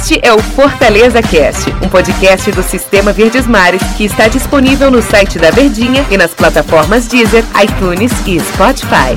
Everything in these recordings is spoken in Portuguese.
Este é o Fortaleza Cast, um podcast do Sistema Verdes Mares que está disponível no site da Verdinha e nas plataformas Deezer, iTunes e Spotify.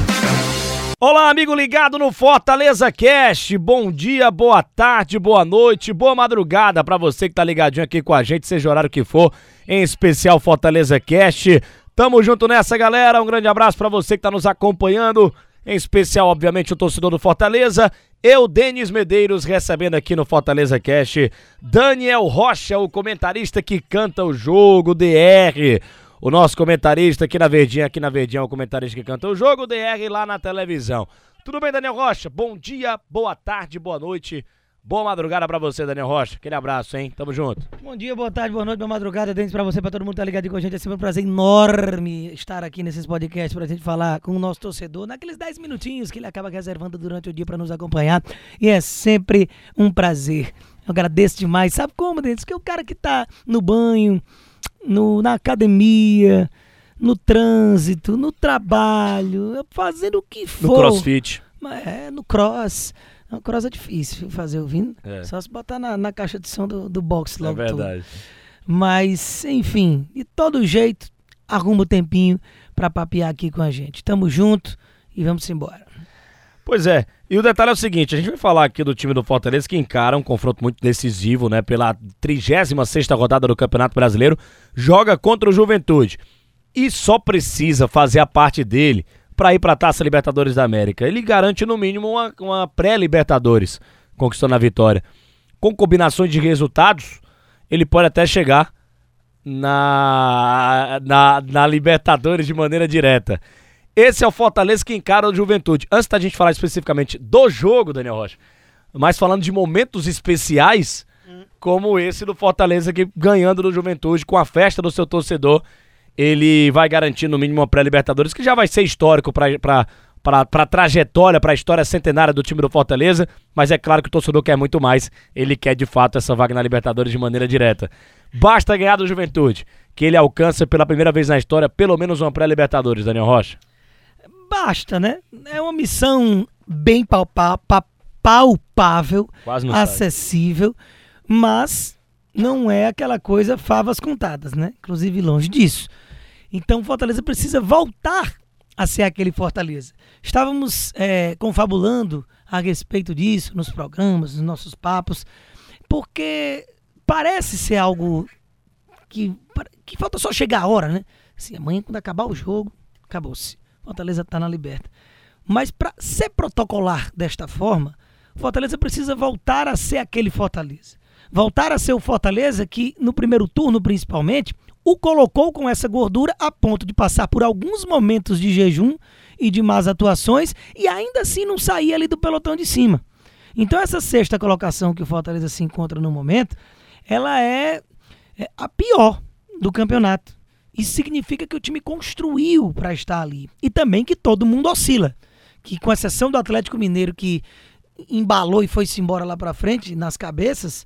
Olá, amigo ligado no Fortaleza Cast. Bom dia, boa tarde, boa noite, boa madrugada para você que tá ligadinho aqui com a gente, seja o horário que for, em especial Fortaleza Cast. Tamo junto nessa, galera. Um grande abraço para você que tá nos acompanhando em especial, obviamente, o torcedor do Fortaleza. Eu, Denis Medeiros, recebendo aqui no Fortaleza Cast Daniel Rocha, o comentarista que canta o jogo, DR. O nosso comentarista aqui na Verdinha, aqui na Verdinha o comentarista que canta o jogo, DR lá na televisão. Tudo bem, Daniel Rocha? Bom dia, boa tarde, boa noite. Boa madrugada pra você, Daniel Rocha. Aquele abraço, hein? Tamo junto. Bom dia, boa tarde, boa noite, boa madrugada, Denis, pra você, pra todo mundo que tá ligado com a gente. É sempre um prazer enorme estar aqui nesses podcasts pra gente falar com o nosso torcedor, naqueles 10 minutinhos que ele acaba reservando durante o dia pra nos acompanhar. E é sempre um prazer. Eu agradeço demais. Sabe como, Denis? Que o cara que tá no banho, no, na academia, no trânsito, no trabalho, fazendo o que for. No crossfit. É, no cross. No cross é difícil fazer ouvindo. É. Só se botar na, na caixa de som do, do box É logo. tudo. verdade. Mas, enfim, de todo jeito, arruma o tempinho pra papear aqui com a gente. Tamo junto e vamos embora. Pois é, e o detalhe é o seguinte, a gente vai falar aqui do time do Fortaleza que encara um confronto muito decisivo, né, pela 36ª rodada do Campeonato Brasileiro, joga contra o Juventude e só precisa fazer a parte dele para ir para a Taça Libertadores da América. Ele garante no mínimo uma, uma pré-Libertadores, conquistando a vitória. Com combinações de resultados, ele pode até chegar na, na, na Libertadores de maneira direta. Esse é o Fortaleza que encara o Juventude. Antes da gente falar especificamente do jogo, Daniel Rocha, mas falando de momentos especiais, como esse do Fortaleza que ganhando do Juventude, com a festa do seu torcedor, ele vai garantir no mínimo uma pré-Libertadores, que já vai ser histórico para para a trajetória, para a história centenária do time do Fortaleza, mas é claro que o torcedor quer muito mais. Ele quer de fato essa vaga na Libertadores de maneira direta. Basta ganhar do Juventude, que ele alcança pela primeira vez na história pelo menos uma pré-Libertadores, Daniel Rocha. Basta, né? É uma missão bem palpável, acessível, mas não é aquela coisa favas contadas, né? Inclusive longe disso. Então Fortaleza precisa voltar a ser aquele Fortaleza. Estávamos é, confabulando a respeito disso nos programas, nos nossos papos, porque parece ser algo que, que falta só chegar a hora, né? Assim, amanhã, quando acabar o jogo, acabou-se. Fortaleza tá na liberta. Mas para ser protocolar desta forma, Fortaleza precisa voltar a ser aquele Fortaleza. Voltar a ser o Fortaleza que, no primeiro turno principalmente, o colocou com essa gordura a ponto de passar por alguns momentos de jejum e de más atuações e ainda assim não sair ali do pelotão de cima. Então essa sexta colocação que o Fortaleza se encontra no momento, ela é, é a pior do campeonato. Isso significa que o time construiu para estar ali e também que todo mundo oscila, que com exceção do Atlético Mineiro que embalou e foi-se embora lá para frente nas cabeças,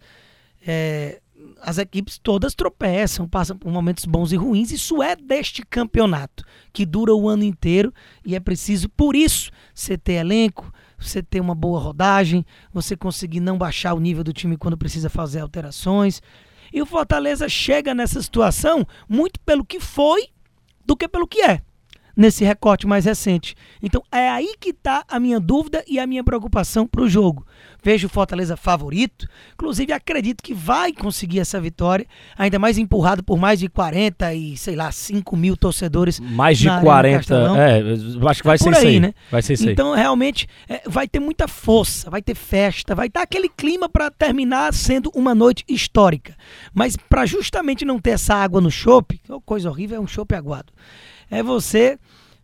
é, as equipes todas tropeçam, passam por momentos bons e ruins. Isso é deste campeonato, que dura o ano inteiro e é preciso, por isso, você ter elenco, você ter uma boa rodagem, você conseguir não baixar o nível do time quando precisa fazer alterações. E o Fortaleza chega nessa situação muito pelo que foi do que pelo que é nesse recorte mais recente. Então é aí que está a minha dúvida e a minha preocupação para o jogo. Vejo o Fortaleza favorito, inclusive acredito que vai conseguir essa vitória, ainda mais empurrado por mais de 40 e sei lá 5 mil torcedores. Mais de na Arena 40. Castelão. É, acho que vai Por ser isso aí, né? Vai ser isso. Então, realmente, é, vai ter muita força, vai ter festa, vai estar aquele clima para terminar sendo uma noite histórica. Mas para justamente não ter essa água no chope, que é coisa horrível, é um chope aguado. É você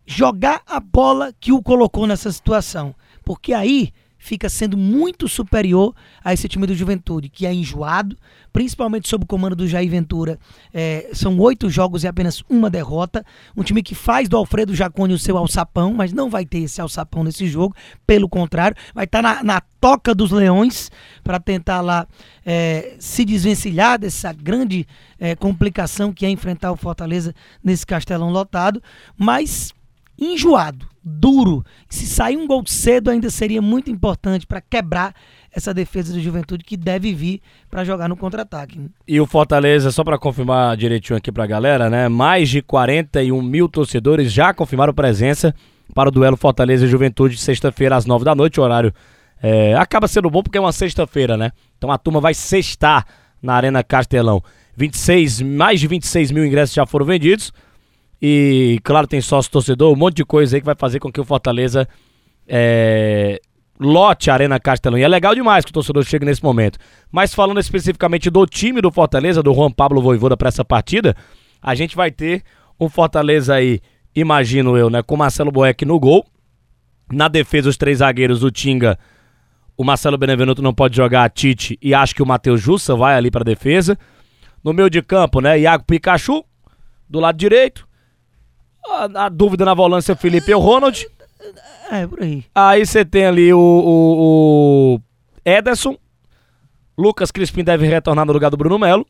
jogar a bola que o colocou nessa situação. Porque aí fica sendo muito superior a esse time do Juventude, que é enjoado, principalmente sob o comando do Jair Ventura. É, são oito jogos e apenas uma derrota. Um time que faz do Alfredo Jaconi o seu alçapão, mas não vai ter esse alçapão nesse jogo. Pelo contrário, vai estar na, na toca dos leões para tentar lá é, se desvencilhar dessa grande é, complicação que é enfrentar o Fortaleza nesse castelão lotado. Mas enjoado, duro. Se sair um gol cedo, ainda seria muito importante para quebrar essa defesa do Juventude que deve vir para jogar no contra-ataque. Né? E o Fortaleza, só para confirmar direitinho aqui para a galera, né? Mais de 41 mil torcedores já confirmaram presença para o duelo Fortaleza e Juventude, sexta-feira às 9 da noite, horário é, acaba sendo bom porque é uma sexta-feira, né? Então a turma vai sextar na Arena Castelão. 26, mais de 26 mil ingressos já foram vendidos. E, claro, tem sócio torcedor, um monte de coisa aí que vai fazer com que o Fortaleza é, lote a Arena Castelão. E é legal demais que o torcedor chegue nesse momento. Mas falando especificamente do time do Fortaleza, do Juan Pablo Voivoda para essa partida, a gente vai ter um Fortaleza aí, imagino eu, né? Com Marcelo Boeck no gol. Na defesa, os três zagueiros, o Tinga, o Marcelo Benevenuto não pode jogar a Tite e acho que o Matheus Jussa vai ali para defesa. No meio de campo, né? Iago Pikachu, do lado direito. A, a dúvida na volância, Felipe e o Ronald. É, por aí. Aí você tem ali o, o, o, Ederson. Lucas Crispim deve retornar no lugar do Bruno Melo.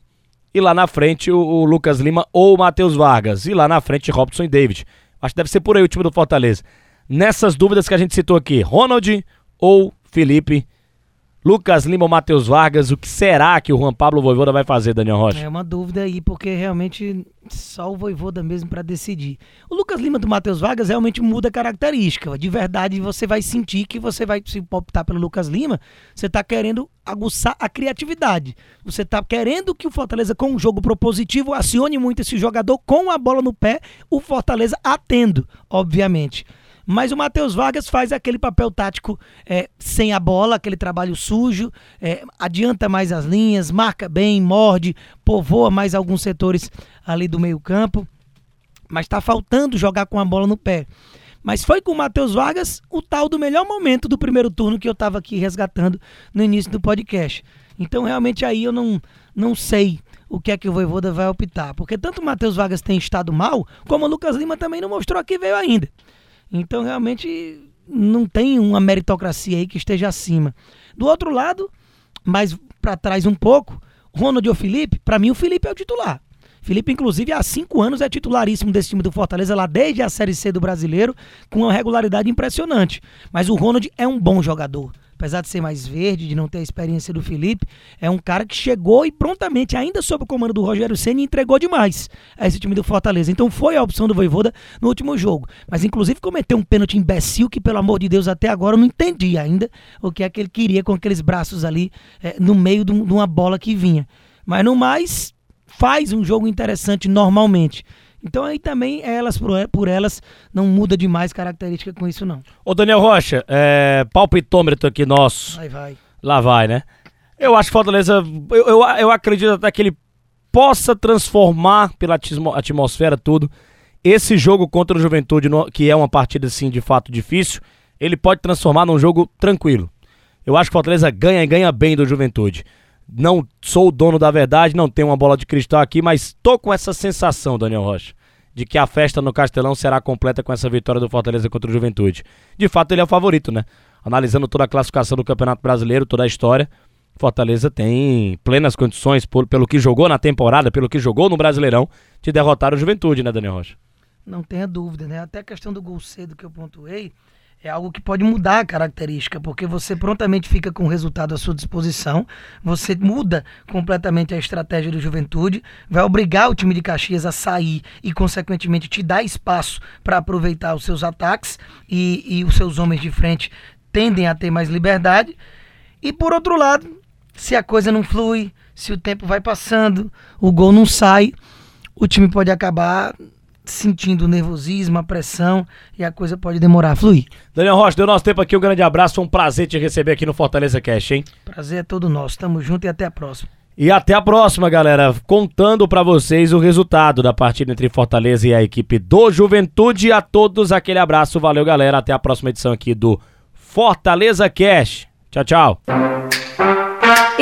E lá na frente o, o Lucas Lima ou o Matheus Vargas. E lá na frente Robson e David. Acho que deve ser por aí o time do Fortaleza. Nessas dúvidas que a gente citou aqui, Ronald ou Felipe Lucas Lima ou Matheus Vargas, o que será que o Juan Pablo Voivoda vai fazer, Daniel Rocha? É uma dúvida aí, porque realmente só o Voivoda mesmo para decidir. O Lucas Lima do Matheus Vargas realmente muda a característica. De verdade, você vai sentir que você vai se optar pelo Lucas Lima, você está querendo aguçar a criatividade. Você está querendo que o Fortaleza, com um jogo propositivo, acione muito esse jogador com a bola no pé, o Fortaleza atendo, obviamente. Mas o Matheus Vargas faz aquele papel tático é, sem a bola, aquele trabalho sujo, é, adianta mais as linhas, marca bem, morde, povoa mais alguns setores ali do meio-campo. Mas está faltando jogar com a bola no pé. Mas foi com o Matheus Vargas o tal do melhor momento do primeiro turno que eu estava aqui resgatando no início do podcast. Então, realmente, aí eu não, não sei o que é que o Voivoda vai optar. Porque tanto o Matheus Vargas tem estado mal, como o Lucas Lima também não mostrou que veio ainda. Então, realmente, não tem uma meritocracia aí que esteja acima. Do outro lado, mais para trás um pouco, Ronald ou Felipe, para mim o Felipe é o titular. Felipe, inclusive, há cinco anos é titularíssimo desse time do Fortaleza, lá desde a Série C do Brasileiro, com uma regularidade impressionante. Mas o Ronald é um bom jogador apesar de ser mais verde, de não ter a experiência do Felipe, é um cara que chegou e prontamente, ainda sob o comando do Rogério Senna, entregou demais a esse time do Fortaleza. Então foi a opção do Voivoda no último jogo. Mas inclusive cometeu um pênalti imbecil que, pelo amor de Deus, até agora eu não entendi ainda o que é que ele queria com aqueles braços ali é, no meio de uma bola que vinha. Mas no mais, faz um jogo interessante normalmente. Então aí também elas por elas não muda demais característica com isso não. Ô Daniel Rocha, é, palpitômetro aqui nosso. Vai, vai. Lá vai, né? Eu acho que Fortaleza, eu, eu, eu acredito até que ele possa transformar pela atmosfera tudo esse jogo contra o Juventude, que é uma partida assim de fato difícil, ele pode transformar num jogo tranquilo. Eu acho que Fortaleza ganha e ganha bem do Juventude. Não sou o dono da verdade, não tenho uma bola de cristal aqui, mas tô com essa sensação, Daniel Rocha, de que a festa no Castelão será completa com essa vitória do Fortaleza contra o Juventude. De fato, ele é o favorito, né? Analisando toda a classificação do Campeonato Brasileiro, toda a história, Fortaleza tem plenas condições, por, pelo que jogou na temporada, pelo que jogou no Brasileirão, de derrotar o Juventude, né, Daniel Rocha? Não tenha dúvida, né? Até a questão do gol cedo que eu pontuei, é algo que pode mudar a característica, porque você prontamente fica com o resultado à sua disposição, você muda completamente a estratégia do Juventude, vai obrigar o time de Caxias a sair e, consequentemente, te dar espaço para aproveitar os seus ataques e, e os seus homens de frente tendem a ter mais liberdade. E, por outro lado, se a coisa não flui, se o tempo vai passando, o gol não sai, o time pode acabar sentindo o nervosismo, a pressão e a coisa pode demorar a fluir. Daniel Rocha, deu nosso tempo aqui, um grande abraço, foi um prazer te receber aqui no Fortaleza Cash, hein? Prazer é todo nosso, tamo junto e até a próxima. E até a próxima, galera. Contando para vocês o resultado da partida entre Fortaleza e a equipe do Juventude. A todos aquele abraço, valeu, galera. Até a próxima edição aqui do Fortaleza Cash. Tchau, tchau.